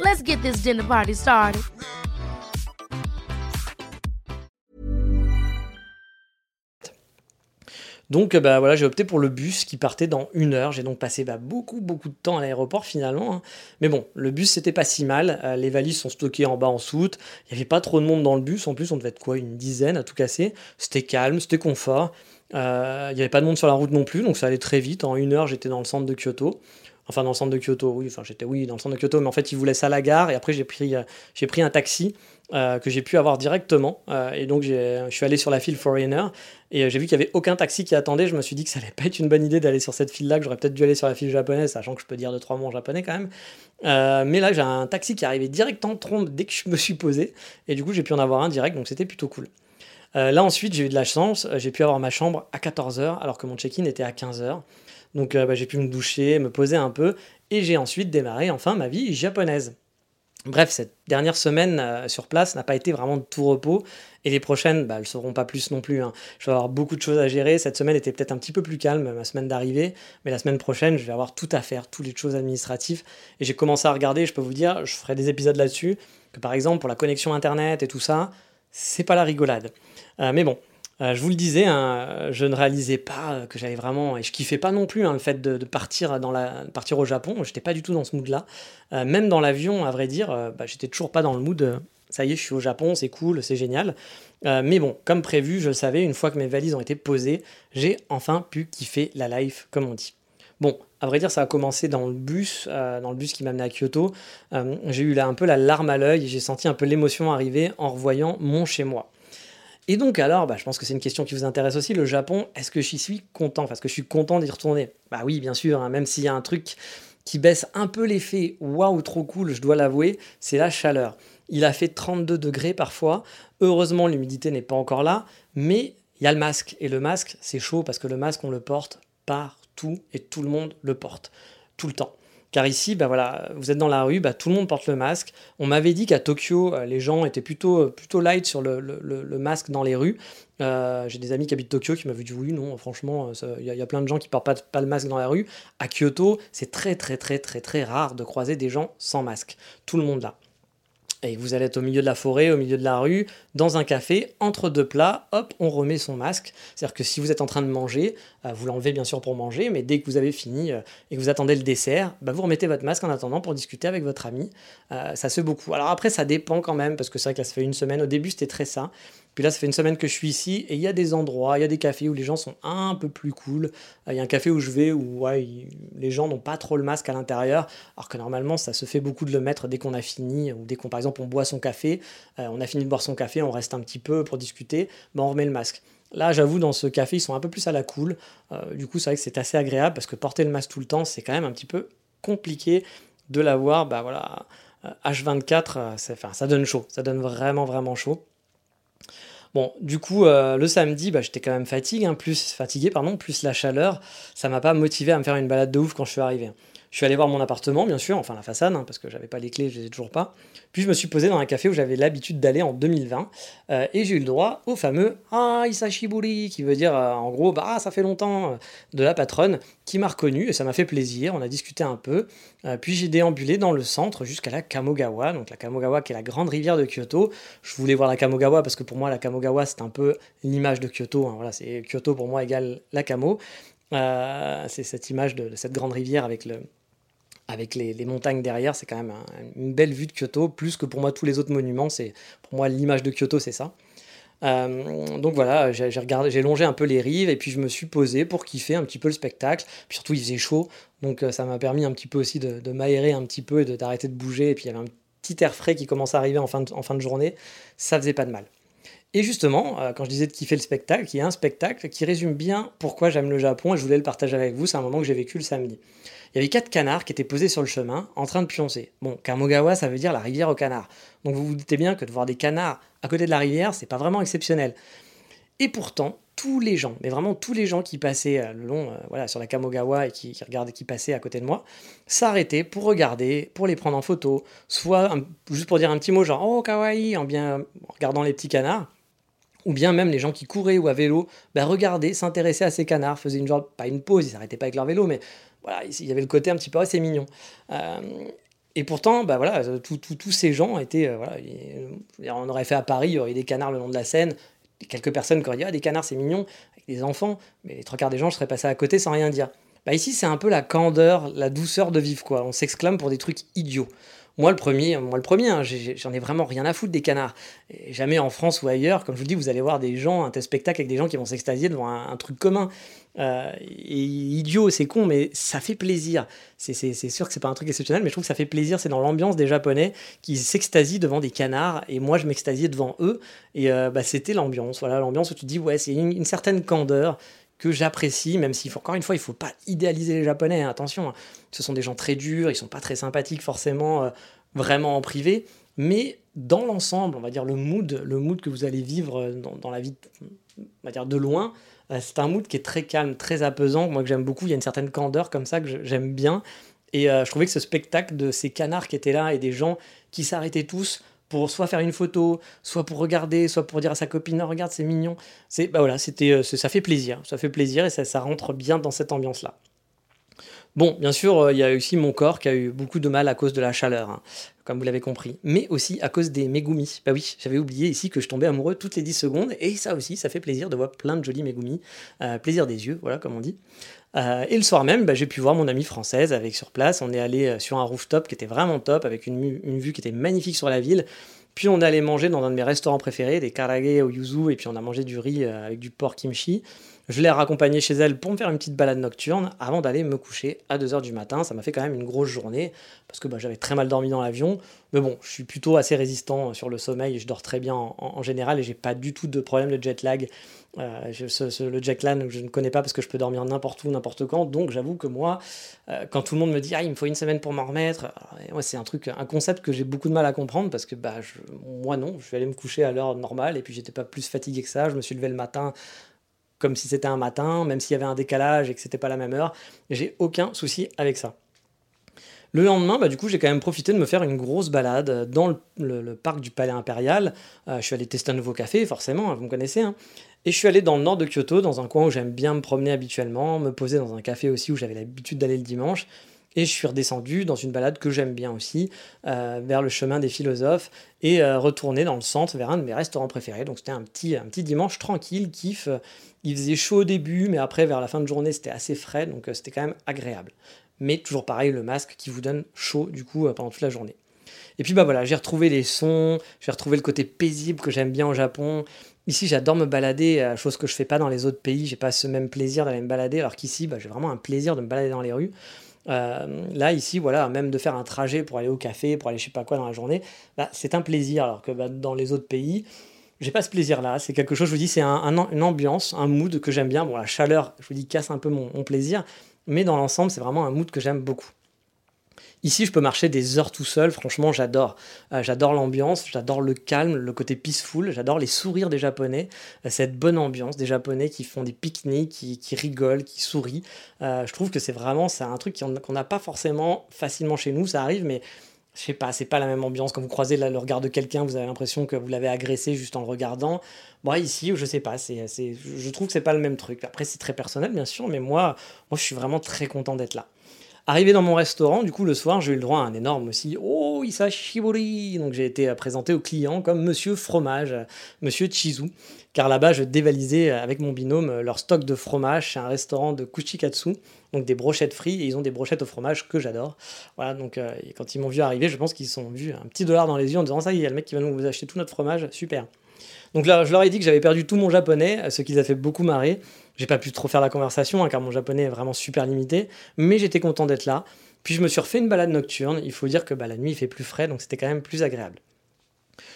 Let's get this dinner party started. Donc bah, voilà, j'ai opté pour le bus qui partait dans une heure. J'ai donc passé bah, beaucoup beaucoup de temps à l'aéroport finalement. hein. Mais bon, le bus c'était pas si mal. Euh, les valises sont stockées en bas en soute. Il n'y avait pas trop de monde dans le bus. En plus, on devait être quoi, une dizaine à tout casser. C'était calme, c'était confort. Euh, Il n'y avait pas de monde sur la route non plus, donc ça allait très vite. En une heure, j'étais dans le centre de Kyoto. Enfin, dans le centre de Kyoto, oui. Enfin, j'étais oui dans le centre de Kyoto, mais en fait, ils vous laissent à la gare. Et après, j'ai pris, euh, j'ai pris un taxi euh, que j'ai pu avoir directement. Euh, et donc, je suis allé sur la file Foreigner. Et j'ai vu qu'il n'y avait aucun taxi qui attendait. Je me suis dit que ça allait pas être une bonne idée d'aller sur cette file-là, que j'aurais peut-être dû aller sur la file japonaise, sachant que je peux dire deux, trois mots en japonais quand même. Mais là, j'ai un taxi qui arrivait direct en trombe dès que je me suis posé. Et du coup, j'ai pu en avoir un direct, donc c'était plutôt cool. Là, ensuite, j'ai eu de la chance. J'ai pu avoir ma chambre à 14h, alors que mon check-in était à 15h. Donc, euh, bah, j'ai pu me doucher, me poser un peu. Et j'ai ensuite démarré, enfin, ma vie japonaise. Bref, cette dernière semaine euh, sur place n'a pas été vraiment de tout repos. Et les prochaines, bah, elles ne seront pas plus non plus. hein. Je vais avoir beaucoup de choses à gérer. Cette semaine était peut-être un petit peu plus calme, ma semaine d'arrivée. Mais la semaine prochaine, je vais avoir tout à faire, toutes les choses administratives. Et j'ai commencé à regarder, je peux vous dire, je ferai des épisodes là-dessus. Que par exemple, pour la connexion Internet et tout ça, c'est pas la rigolade. Euh, mais bon, je vous le disais, hein, je ne réalisais pas euh, que j'allais vraiment, et je kiffais pas non plus hein, le fait de, partir au Japon. J'étais pas du tout dans ce mood-là. Euh, même dans l'avion, à vrai dire, euh, bah, j'étais toujours pas dans le mood. euh, ça y est, je suis au Japon, c'est cool, c'est génial. Euh, mais bon, comme prévu, je le savais, une fois que mes valises ont été posées, j'ai enfin pu kiffer la life, comme on dit. Bon, à vrai dire, ça a commencé dans le bus, euh, dans le bus qui m'a amené à Kyoto. Euh, j'ai eu là un peu la larme à l'œil j'ai senti un peu l'émotion arriver en revoyant mon chez moi. Et donc alors, bah, je pense que c'est une question qui vous intéresse aussi, le Japon, est-ce que j'y suis content? Parce que je suis content d'y retourner. Bah oui, bien sûr, hein, même s'il y a un truc qui baisse un peu l'effet, waouh, trop cool, je dois l'avouer, c'est la chaleur. Il a fait 32 degrés parfois. Heureusement, l'humidité n'est pas encore là, mais il y a le masque. Et le masque, c'est chaud parce que le masque, on le porte partout et tout le monde le porte, tout le temps. Car ici, bah voilà, vous êtes dans la rue, bah tout le monde porte le masque. On m'avait dit qu'à Tokyo, euh, les gens étaient plutôt, plutôt light sur le, masque dans les rues. Euh, J'ai des amis qui habitent Tokyo qui m'avaient dit oui, non, franchement, euh, il y, a- plein de gens qui portent pas, pas le masque dans la rue. À Kyoto, c'est très, très, très, très, très rare de croiser des gens sans masque. Tout le monde là. Et vous allez être au milieu de la forêt, au milieu de la rue, dans un café, entre deux plats, hop, on remet son masque. C'est-à-dire que si vous êtes en train de manger, euh, vous l'enlevez bien sûr pour manger, mais dès que vous avez fini euh, et que vous attendez le dessert, bah, vous remettez votre masque en attendant pour discuter avec votre ami. Euh, ça se fait beaucoup. Alors après, ça dépend quand même, parce que c'est vrai que ça fait une semaine. Au début, c'était très ça. Puis là, ça fait une semaine que je suis ici, et il y a des endroits, il y a des cafés où les gens sont un peu plus cool. Euh, Il y a un café où je vais où les gens n'ont pas trop le masque à l'intérieur, alors que normalement, ça se fait beaucoup de le mettre dès qu'on a fini, ou dès qu'on, par exemple, on boit son café, euh, on a fini de boire son café, on reste un petit peu pour discuter, ben on remet le masque. Là, j'avoue, dans ce café, ils sont un peu plus à la cool. Euh, du coup, c'est vrai que c'est assez agréable parce que porter le masque tout le temps, c'est quand même un petit peu compliqué de l'avoir. Bah voilà, euh, H24, euh, c'est- enfin, ça donne chaud. Ça donne vraiment, vraiment chaud. Bon, du coup, euh, le samedi, bah, j'étais quand même fatigué, hein, plus fatigué, pardon, plus la chaleur. Ça m'a pas motivé à me faire une balade de ouf quand je suis arrivé. Je suis allé voir mon appartement, bien sûr, enfin la façade, hein, parce que j'avais pas les clés, je les ai toujours pas. Puis je me suis posé dans un café où j'avais l'habitude d'aller en 2020, euh, et j'ai eu le droit au fameux Ah Isashiburi, qui veut dire euh, en gros, bah ah, ça fait longtemps, euh, de la patronne, qui m'a reconnu, et ça m'a fait plaisir. On a discuté un peu. Puis j'ai déambulé dans le centre jusqu'à la Kamogawa, donc la Kamogawa qui est la grande rivière de Kyoto. Je voulais voir la Kamogawa parce que pour moi, la Kamogawa, c'est un peu l'image de Kyoto. hein. Voilà, c'est Kyoto pour moi égale la Kamo. C'est cette image de cette grande rivière avec le, avec les, montagnes derrière, c'est quand même un- une belle vue de Kyoto, plus que pour moi tous les autres monuments. C'est pour moi l'image de Kyoto, c'est ça. Euh, donc voilà, j'ai longé un peu les rives et puis je me suis posé pour kiffer un petit peu le spectacle. Puis surtout, il faisait chaud, donc euh, ça m'a permis un petit peu aussi de, de m'aérer un petit peu et de- d'arrêter de bouger. Et puis il y avait un petit air frais qui commençait à arriver en fin de, en fin de journée, ça faisait pas de mal. Et justement, euh, quand je disais de kiffer le spectacle, il y a un spectacle qui résume bien pourquoi j'aime le Japon et je voulais le partager avec vous. C'est un moment que j'ai vécu le samedi. Il y avait quatre canards qui étaient posés sur le chemin en train de pioncer. Bon, Kamogawa, ça veut dire la rivière aux canards. Donc vous vous doutez bien que de voir des canards à côté de la rivière, c'est pas vraiment exceptionnel. Et pourtant, tous les gens, mais vraiment tous les gens qui passaient euh, le long, euh, voilà, sur la Kamogawa et qui, regardaient, qui passaient à côté de moi, s'arrêtaient pour regarder, pour les prendre en photo, soit juste pour dire un petit mot genre oh kawaii en bien en regardant les petits canards, ou bien même les gens qui couraient ou à vélo, bah, regardaient, s'intéressaient à ces canards, faisaient une genre pas une pause, ils s'arrêtaient pas avec leur vélo, mais voilà, il y avait le côté un petit peu assez mignon. Euh, et pourtant, bah voilà, tous ces gens étaient, voilà, on aurait fait à Paris, il y aurait des canards le long de la Seine, quelques personnes qui auraient dit ah des canards c'est mignon avec des enfants, mais les trois quarts des gens seraient passés à côté sans rien dire. Bah ici c'est un peu la candeur, la douceur de vivre quoi. On s'exclame pour des trucs idiots. Moi le premier, moi le premier, hein, j'en ai, vraiment rien à foutre des canards. Jamais en France ou ailleurs, comme je vous dis, vous allez voir des gens, un tel spectacle avec des gens qui vont s'extasier devant un, truc commun. Euh, et idiot, c'est con, mais ça fait plaisir. C'est, sûr que c'est pas un truc exceptionnel, mais je trouve que ça fait plaisir. C'est dans l'ambiance des Japonais qui s'extasient devant des canards, et moi je m'extasiais devant eux. Et euh, bah, c'était l'ambiance, voilà, l'ambiance où tu te dis ouais, c'est une certaine candeur que j'apprécie, même faut encore une fois, il faut pas idéaliser les Japonais, hein, attention, hein. ce sont des gens très durs, ils sont pas très sympathiques forcément, euh, vraiment en privé, mais dans l'ensemble, on va dire le mood, le mood que vous allez vivre euh, dans, la vie, on va dire de loin, euh, c'est un mood qui est très calme, très apaisant, moi que j'aime beaucoup, il y a une certaine candeur comme ça que j'aime bien, et je trouvais que ce spectacle de ces canards qui étaient là et des gens qui s'arrêtaient tous pour soit faire une photo, soit pour regarder, soit pour dire à sa copine regarde c'est mignon. C'est bah voilà, c'était euh, ça fait plaisir, ça fait plaisir et ça, rentre bien dans cette ambiance là. Bon, bien sûr, euh, il y a aussi mon corps qui a eu beaucoup de mal à cause de la chaleur, hein, comme vous l'avez compris, mais aussi à cause des Megumi. Bah oui, j'avais oublié ici que je tombais amoureux toutes les 10 secondes, et ça aussi, ça fait plaisir de voir plein de jolis Megumi, euh, plaisir des yeux, voilà comme on dit. Euh, et le soir même, bah, j'ai pu voir mon amie française avec sur place. On est allé euh, sur un rooftop qui était vraiment top, avec une, vue qui était magnifique sur la ville. Puis on allé manger dans un de mes restaurants préférés, des karage au yuzu, et puis on a mangé du riz euh, avec du porc kimchi. Je l'ai raccompagnée chez elle pour me faire une petite balade nocturne avant d'aller me coucher à 2h du matin. Ça m'a fait quand même une grosse journée parce que bah, j'avais très mal dormi dans l'avion. Mais bon, je suis plutôt assez résistant sur le sommeil. Je dors très bien en, général et j'ai pas du tout de problème de jet lag. Euh, le jet lag, je ne connais pas parce que je peux dormir n'importe où, n'importe quand. Donc j'avoue que moi, euh, quand tout le monde me dit ah, il me faut une semaine pour m'en remettre, euh, c'est un truc, un concept que j'ai beaucoup de mal à comprendre parce que bah, moi non, je suis allé me coucher à l'heure normale et puis j'étais pas plus fatigué que ça. Je me suis levé le matin comme si c'était un matin, même s'il y avait un décalage et que c'était pas la même heure. J'ai aucun souci avec ça. Le lendemain, bah, du coup, j'ai quand même profité de me faire une grosse balade dans le, parc du Palais Impérial. Euh, je suis allé tester un nouveau café, forcément, hein, vous me connaissez. Hein. Et je suis allé dans le nord de Kyoto, dans un coin où j'aime bien me promener habituellement, me poser dans un café aussi où j'avais l'habitude d'aller le dimanche. Et je suis redescendu dans une balade que j'aime bien aussi, euh, vers le chemin des philosophes, et euh, retourné dans le centre vers un de mes restaurants préférés. Donc c'était un petit, dimanche tranquille, kiff. Il faisait chaud au début, mais après, vers la fin de journée, c'était assez frais, donc euh, c'était quand même agréable. Mais toujours pareil, le masque qui vous donne chaud, du coup, pendant toute la journée. Et puis bah voilà, j'ai retrouvé les sons, j'ai retrouvé le côté paisible que j'aime bien au Japon. Ici, j'adore me balader, chose que je fais pas dans les autres pays. J'ai pas ce même plaisir d'aller me balader, alors qu'ici, bah, j'ai vraiment un plaisir de me balader dans les rues. Euh, là, ici, voilà, même de faire un trajet pour aller au café, pour aller je sais pas quoi dans la journée, bah, c'est un plaisir. Alors que bah, dans les autres pays, j'ai pas ce plaisir-là. C'est quelque chose, je vous dis, c'est un, une ambiance, un mood que j'aime bien. Bon, la chaleur, je vous dis, casse un peu mon plaisir, mais dans l'ensemble, c'est vraiment un mood que j'aime beaucoup. Ici, je peux marcher des heures tout seul, franchement, j'adore. Euh, j'adore l'ambiance, j'adore le calme, le côté peaceful, j'adore les sourires des Japonais, euh, cette bonne ambiance des Japonais qui font des pique-niques, qui, rigolent, qui sourient. Euh, je trouve que c'est vraiment c'est un truc qu'on n'a pas forcément facilement chez nous, ça arrive, mais je sais pas, c'est pas la même ambiance. Quand vous croisez le regard de quelqu'un, vous avez l'impression que vous l'avez agressé juste en le regardant. Bon, ici, je sais pas, je trouve que c'est pas le même truc. Après, c'est très personnel, bien sûr, mais moi, moi, je suis vraiment très content d'être là. Arrivé dans mon restaurant, du coup, le soir, j'ai eu le droit à un énorme aussi Oh, Issa Shibori Donc j'ai été présenté au client comme Monsieur Fromage, Monsieur Chizu, car là-bas, je dévalisais avec mon binôme leur stock de fromage. C'est un restaurant de Kuchikatsu, donc des brochettes frites, et ils ont des brochettes au fromage que j'adore. Voilà, donc euh, quand ils m'ont vu arriver, je pense qu'ils sont vus un petit dollar dans les yeux en disant Ça y est, le mec qui va nous vous acheter tout notre fromage, super. Donc là, je leur ai dit que j'avais perdu tout mon japonais, ce qui les a fait beaucoup marrer. J'ai pas pu trop faire la conversation, hein, car mon japonais est vraiment super limité, mais j'étais content d'être là. Puis je me suis refait une balade nocturne. Il faut dire que bah, la nuit il fait plus frais, donc c'était quand même plus agréable.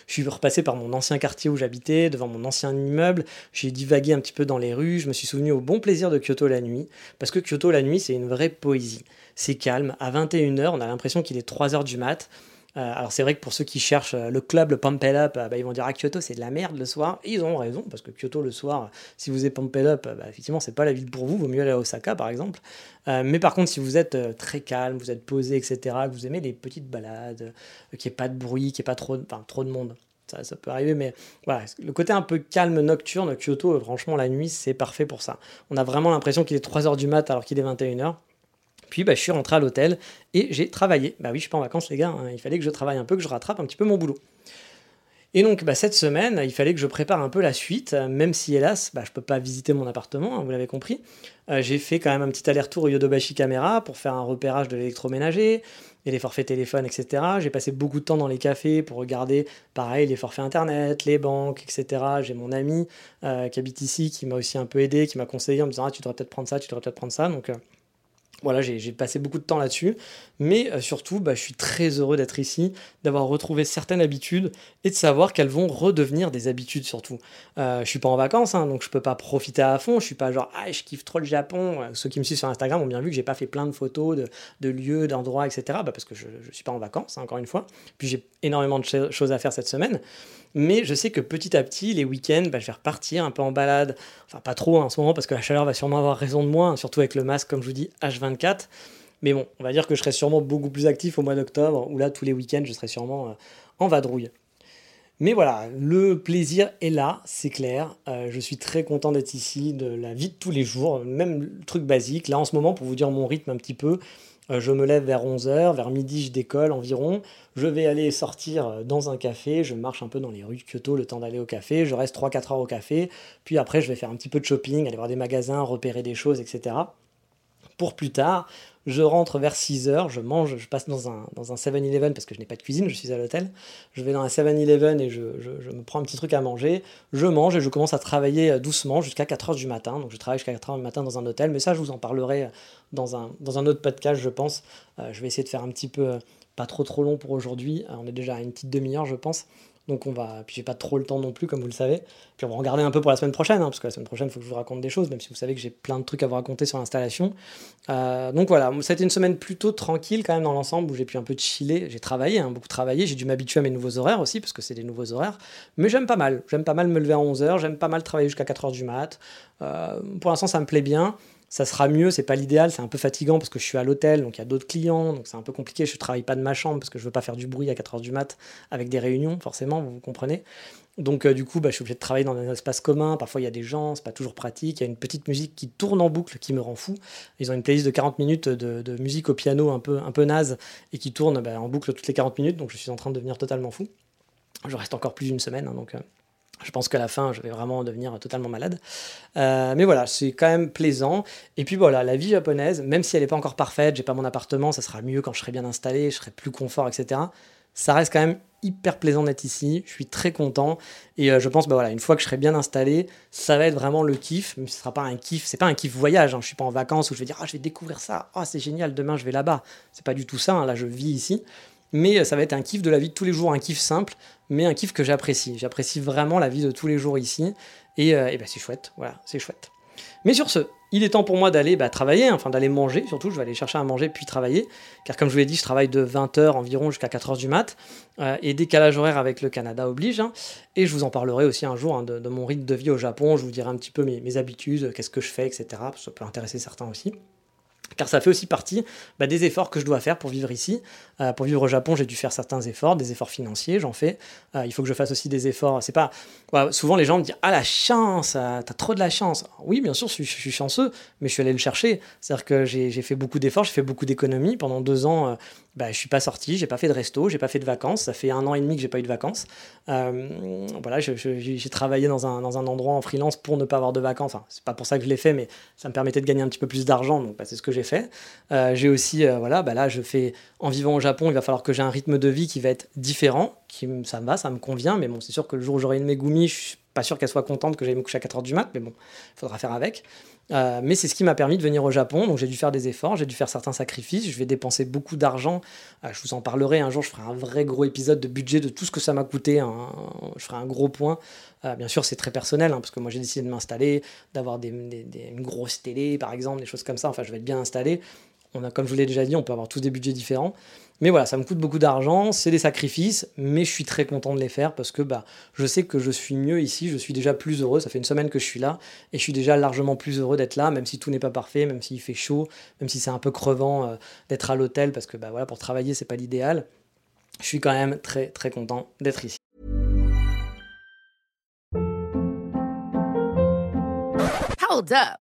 Je suis repassé par mon ancien quartier où j'habitais, devant mon ancien immeuble. J'ai divagué un petit peu dans les rues. Je me suis souvenu au bon plaisir de Kyoto la nuit. Parce que Kyoto la nuit, c'est une vraie poésie. C'est calme. À 21h, on a l'impression qu'il est 3h du mat. Euh, alors c'est vrai que pour ceux qui cherchent euh, le club, le Pump Up, bah, ils vont dire ah Kyoto c'est de la merde le soir. Et ils ont raison parce que Kyoto le soir, si vous êtes Pump Up, bah, effectivement c'est pas la ville pour vous. Vaut mieux aller à Osaka par exemple. mais par contre si vous êtes très calme, vous êtes posé, etc., que vous aimez les petites balades, qu'il n'y ait pas de bruit, qu'il n'y ait pas trop, trop de monde. Ça, ça, peut arriver, mais voilà, le côté un peu calme nocturne, Kyoto, franchement, la nuit, c'est parfait pour ça. On a vraiment l'impression qu'il est 3h du mat alors qu'il est 21h. Puis bah, je suis rentré à l'hôtel et j'ai travaillé. Bah oui, je suis pas en vacances, les gars. Hein. Il fallait que je travaille un peu, que je rattrape un petit peu mon boulot. Et donc, bah, cette semaine, il fallait que je prépare un peu la suite, même si hélas, bah, je ne peux pas visiter mon appartement, hein, vous l'avez compris. Euh, j'ai fait quand même un petit aller-retour au Yodobashi Camera pour faire un repérage de l'électroménager et les forfaits téléphone, etc. J'ai passé beaucoup de temps dans les cafés pour regarder, pareil, les forfaits internet, les banques, etc. J'ai mon ami euh, qui habite ici qui m'a aussi un peu aidé, qui m'a conseillé en me disant ah, tu devrais peut-être prendre ça, tu devrais peut-être prendre ça. Donc, euh, voilà, j'ai passé beaucoup de temps là-dessus, mais euh, surtout, bah, je suis très heureux d'être ici, d'avoir retrouvé certaines habitudes et de savoir qu'elles vont redevenir des habitudes surtout. Euh, je suis pas en vacances, hein, donc je peux pas profiter à fond. Je suis pas genre ah je kiffe trop le Japon. Ceux qui me suivent sur Instagram ont bien vu que j'ai pas fait plein de photos de, lieux, d'endroits, etc. Bah, parce que je, je suis pas en vacances, hein, encore une fois. Puis j'ai énormément de choses à faire cette semaine. Mais je sais que petit à petit, les week-ends, bah, je vais repartir un peu en balade. Enfin, pas trop hein, en ce moment, parce que la chaleur va sûrement avoir raison de moi, surtout avec le masque, comme je vous dis, H24. Mais bon, on va dire que je serai sûrement beaucoup plus actif au mois d'octobre, où là, tous les week-ends, je serai sûrement euh, en vadrouille. Mais voilà, le plaisir est là, c'est clair. Euh, je suis très content d'être ici, de la vie de tous les jours, même le truc basique. Là, en ce moment, pour vous dire mon rythme un petit peu, euh, je me lève vers 11h, vers midi je décolle environ, je vais aller sortir dans un café, je marche un peu dans les rues de Kyoto le temps d'aller au café, je reste 3-4 heures au café, puis après je vais faire un petit peu de shopping, aller voir des magasins, repérer des choses, etc. Pour plus tard, je rentre vers 6 heures, je mange, je passe dans un, dans un 7-Eleven parce que je n'ai pas de cuisine, je suis à l'hôtel. Je vais dans un 7-Eleven et je, me prends un petit truc à manger. Je mange et je commence à travailler euh, doucement jusqu'à 4 heures du matin. Donc je travaille jusqu'à 4 heures du matin dans un hôtel, mais ça je vous en parlerai euh, dans un, dans un autre podcast, je pense. Euh, je vais essayer de faire un petit peu, pas trop trop long pour aujourd'hui. on est déjà à une petite demi-heure, je pense. Donc on va, puis j'ai pas trop le temps non plus, comme vous le savez. Puis on va regarder un peu pour la semaine prochaine, hein, parce que la semaine prochaine, il faut que je vous raconte des choses, même si vous savez que j'ai plein de trucs à vous raconter sur l'installation. Euh, donc voilà, été une semaine plutôt tranquille quand même dans l'ensemble, où j'ai pu un peu chiller. J'ai travaillé, hein, beaucoup travaillé, j'ai dû m'habituer à mes nouveaux horaires aussi, parce que c'est des nouveaux horaires. Mais j'aime pas mal, j'aime pas mal me lever à 11h, j'aime pas mal travailler jusqu'à 4h du mat. Euh, pour l'instant, ça me plaît bien ça sera mieux, c'est pas l'idéal, c'est un peu fatigant parce que je suis à l'hôtel, donc il y a d'autres clients, donc c'est un peu compliqué, je travaille pas de ma chambre parce que je veux pas faire du bruit à 4h du mat avec des réunions, forcément, vous comprenez. Donc euh, du coup, bah, je suis obligé de travailler dans un espace commun, parfois il y a des gens, c'est pas toujours pratique, il y a une petite musique qui tourne en boucle qui me rend fou. Ils ont une playlist de 40 minutes de, musique au piano un peu, un peu naze et qui tourne bah, en boucle toutes les 40 minutes, donc je suis en train de devenir totalement fou. Je reste encore plus d'une semaine, hein, donc... Euh, je pense qu'à la fin, je vais vraiment devenir totalement malade. Euh, mais voilà, c'est quand même plaisant. Et puis voilà, la vie japonaise, même si elle n'est pas encore parfaite, j'ai pas mon appartement, ça sera mieux quand je serai bien installé, je serai plus confort, etc. Ça reste quand même hyper plaisant d'être ici. Je suis très content. Et euh, je pense, bah voilà, une fois que je serai bien installé, ça va être vraiment le kiff. Mais ce sera pas un kiff, c'est pas un kiff voyage. Hein. Je suis pas en vacances où je vais dire, ah, je vais découvrir ça. Ah, c'est génial, demain je vais là-bas. C'est pas du tout ça. Hein. Là, je vis ici mais euh, ça va être un kiff de la vie de tous les jours, un kiff simple, mais un kiff que j'apprécie. J'apprécie vraiment la vie de tous les jours ici, et, euh, ben c'est chouette, voilà, c'est chouette. Mais sur ce, il est temps pour moi d'aller bah, travailler, enfin d'aller manger, surtout je vais aller chercher à manger puis travailler, car comme je vous l'ai dit, je travaille de 20h environ jusqu'à 4h du mat, euh, et décalage horaire avec le Canada oblige, hein. et je vous en parlerai aussi un jour hein, de, mon rythme de vie au Japon, je vous dirai un petit peu mes habitudes, qu'est-ce que je fais, etc., ça peut intéresser certains aussi car ça fait aussi partie bah, des efforts que je dois faire pour vivre ici. Euh, pour vivre au Japon, j'ai dû faire certains efforts, des efforts financiers, j'en fais. Euh, il faut que je fasse aussi des efforts. C'est pas souvent les gens me disent ah la chance, euh, t'as trop de la chance. Oui, bien sûr, je suis, chanceux, mais je suis allé le chercher. C'est-à-dire que j'ai fait beaucoup d'efforts, j'ai fait beaucoup d'économies pendant deux ans bah, je suis pas sorti, j'ai pas fait de resto, j'ai pas fait de vacances. Ça fait un an et demi que j'ai pas eu de vacances. Euh, voilà, j'ai travaillé dans un, dans un, endroit en freelance pour ne pas avoir de vacances. Enfin, c'est pas pour ça que je l'ai fait, mais ça me permettait de gagner un petit peu plus d'argent. Donc, bah, c'est ce que j'ai fait. Euh, j'ai aussi, euh, voilà, bah, là, je fais en vivant au Japon, il va falloir que j'ai un rythme de vie qui va être différent. Qui, ça me va, ça me convient. Mais bon, c'est sûr que le jour où j'aurai une Megumi, je suis pas sûr qu'elle soit contente que j'aille me coucher à 4h du mat. Mais bon, il faudra faire avec. Euh, mais c'est ce qui m'a permis de venir au Japon. Donc j'ai dû faire des efforts, j'ai dû faire certains sacrifices. Je vais dépenser beaucoup d'argent. Euh, je vous en parlerai un jour. Je ferai un vrai gros épisode de budget de tout ce que ça m'a coûté. Je ferai un gros point. Euh, bien sûr, c'est très personnel hein, parce que moi j'ai décidé de m'installer, d'avoir des, une grosse télé par exemple, des choses comme ça. Enfin, je vais être bien installé. On a, comme je vous l'ai déjà dit, on peut avoir tous des budgets différents. Mais voilà, ça me coûte beaucoup d'argent, c'est des sacrifices, mais je suis très content de les faire parce que bah, je sais que je suis mieux ici, je suis déjà plus heureux. Ça fait une semaine que je suis là et je suis déjà largement plus heureux d'être là, même si tout n'est pas parfait, même s'il fait chaud, même si c'est un peu crevant euh, d'être à l'hôtel parce que bah, voilà, pour travailler, c'est pas l'idéal. Je suis quand même très très content d'être ici.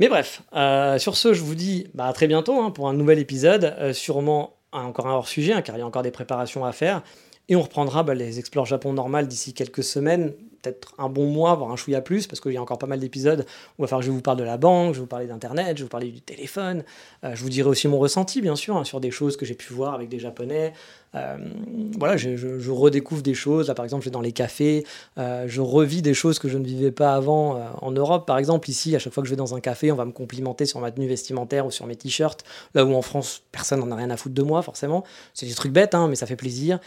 Mais bref, euh, sur ce, je vous dis bah, à très bientôt hein, pour un nouvel épisode, euh, sûrement encore un hors-sujet, hein, car il y a encore des préparations à faire. Et on reprendra bah, les Explore Japon normales d'ici quelques semaines, peut-être un bon mois, voire un chouïa plus, parce qu'il y a encore pas mal d'épisodes où il je vous parle de la banque, je vous parler d'Internet, je vous parler du téléphone. Euh, je vous dirai aussi mon ressenti, bien sûr, hein, sur des choses que j'ai pu voir avec des Japonais. Euh, voilà, je, redécouvre des choses. Par exemple, je vais dans les cafés, euh, je revis des choses que je ne vivais pas avant en Europe. Par exemple, ici, à chaque fois que je vais dans un café, on va me complimenter sur ma tenue vestimentaire ou sur mes t-shirts. Là où en France, personne n'en a rien à foutre de moi, forcément. C'est des trucs bêtes, hein, mais ça fait plaisir.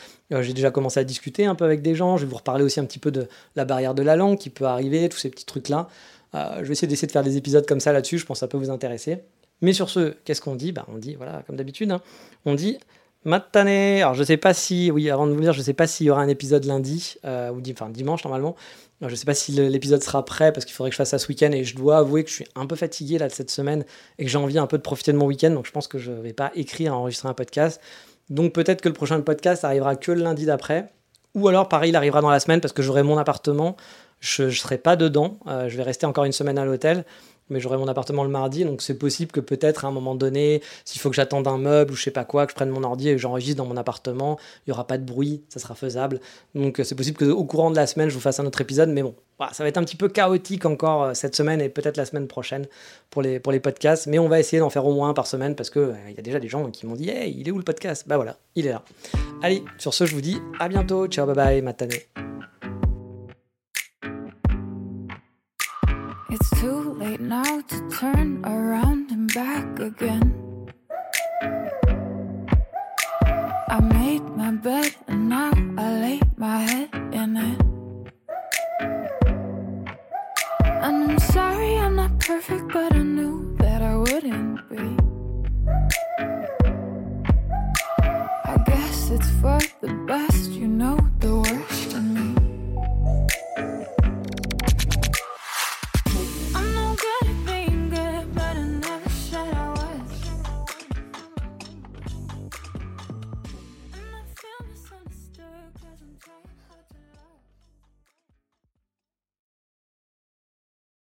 J'ai déjà commencé à discuter un peu avec des gens. Je vais vous reparler aussi un petit peu de la barrière de la langue qui peut arriver, tous ces petits trucs-là. Euh, je vais essayer d'essayer de faire des épisodes comme ça là-dessus. Je pense que ça peut vous intéresser. Mais sur ce, qu'est-ce qu'on dit? Bah, On dit, voilà, comme d'habitude, hein, on dit Matane. Alors, je sais pas si, oui, avant de vous le dire, je sais pas s'il y aura un épisode lundi, euh, ou enfin dimanche normalement. Alors, je sais pas si l'épisode sera prêt parce qu'il faudrait que je fasse ça ce week-end et je dois avouer que je suis un peu fatigué là de cette semaine et que j'ai envie un peu de profiter de mon week-end. Donc, je pense que je vais pas écrire, enregistrer un podcast. Donc, peut-être que le prochain podcast arrivera que le lundi d'après. Ou alors, pareil, il arrivera dans la semaine parce que j'aurai mon appartement. Je ne serai pas dedans. Euh, je vais rester encore une semaine à l'hôtel. Mais j'aurai mon appartement le mardi. Donc, c'est possible que peut-être à un moment donné, s'il faut que j'attende un meuble ou je sais pas quoi, que je prenne mon ordi et que j'enregistre dans mon appartement, il y aura pas de bruit. Ça sera faisable. Donc, euh, c'est possible qu'au courant de la semaine, je vous fasse un autre épisode. Mais bon, voilà, ça va être un petit peu chaotique encore euh, cette semaine et peut-être la semaine prochaine pour les, pour les podcasts. Mais on va essayer d'en faire au moins un par semaine parce qu'il il y a déjà des gens qui m'ont dit Hey, il est où le podcast? Bah voilà, il est là. Allez, sur ce, je vous dis à bientôt. Ciao, bye bye, matane. Late now to turn around and back again. I made my bed and now I lay my head in it. And I'm sorry I'm not perfect, but I knew that I wouldn't be. I guess it's for the best, you know